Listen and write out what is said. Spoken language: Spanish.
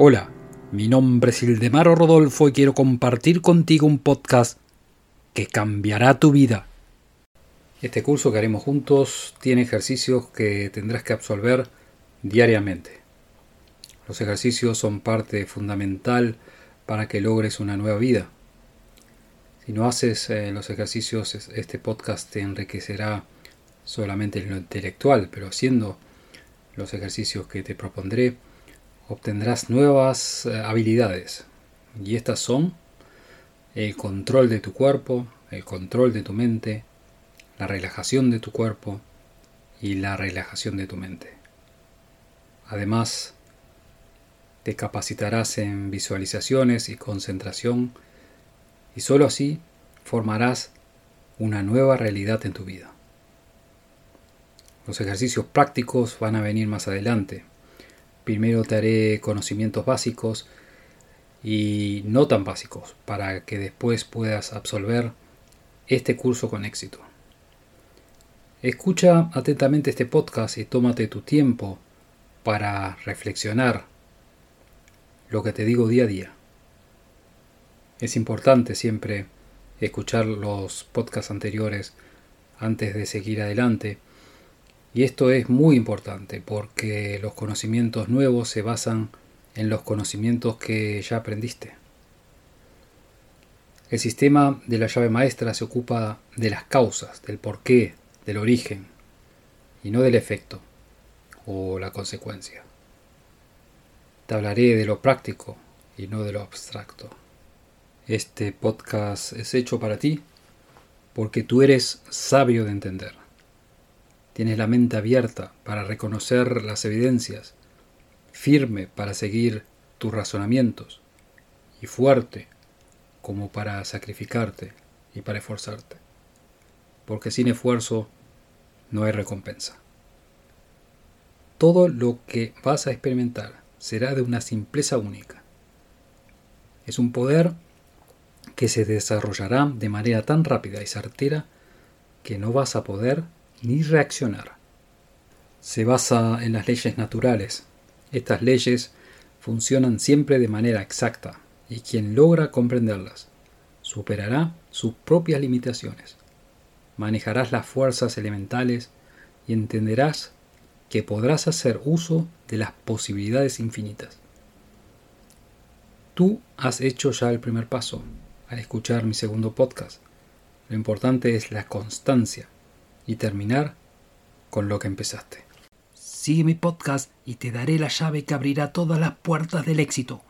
Hola, mi nombre es Ildemaro Rodolfo y quiero compartir contigo un podcast que cambiará tu vida. Este curso que haremos juntos tiene ejercicios que tendrás que absolver diariamente. Los ejercicios son parte fundamental para que logres una nueva vida. Si no haces eh, los ejercicios, este podcast te enriquecerá solamente en lo intelectual, pero haciendo los ejercicios que te propondré, obtendrás nuevas eh, habilidades. Y estas son el control de tu cuerpo, el control de tu mente, la relajación de tu cuerpo y la relajación de tu mente. Además, te capacitarás en visualizaciones y concentración y sólo así formarás una nueva realidad en tu vida. Los ejercicios prácticos van a venir más adelante, Primero te haré conocimientos básicos y no tan básicos para que después puedas absolver este curso con éxito. Escucha atentamente este podcast y tómate tu tiempo para reflexionar lo que te digo día a día. Es importante siempre escuchar los podcasts anteriores antes de seguir adelante y esto es muy importante porque los conocimientos nuevos se basan en los conocimientos que ya aprendiste. El sistema de la llave maestra se ocupa de las causas, del porqué, del origen, y no del efecto o la consecuencia. Te hablaré de lo práctico y no de lo abstracto. Este podcast es hecho para ti porque tú eres sabio de entender. Tienes la mente abierta para reconocer las evidencias, firme para seguir tus razonamientos y fuerte como para sacrificarte y para esforzarte. Porque sin esfuerzo no hay recompensa. Todo lo que vas a experimentar será de una simpleza única. Es un poder que se desarrollará de manera tan rápida y certera que no vas a poder ni reaccionar. Se basa en las leyes naturales. Estas leyes funcionan siempre de manera exacta y quien logra comprenderlas superará sus propias limitaciones. Manejarás las fuerzas elementales y entenderás que podrás hacer uso de las posibilidades infinitas. Tú has hecho ya el primer paso al escuchar mi segundo podcast. Lo importante es la constancia y terminar con lo que empezaste. Sigue mi podcast y te daré la llave que abrirá todas las puertas del éxito.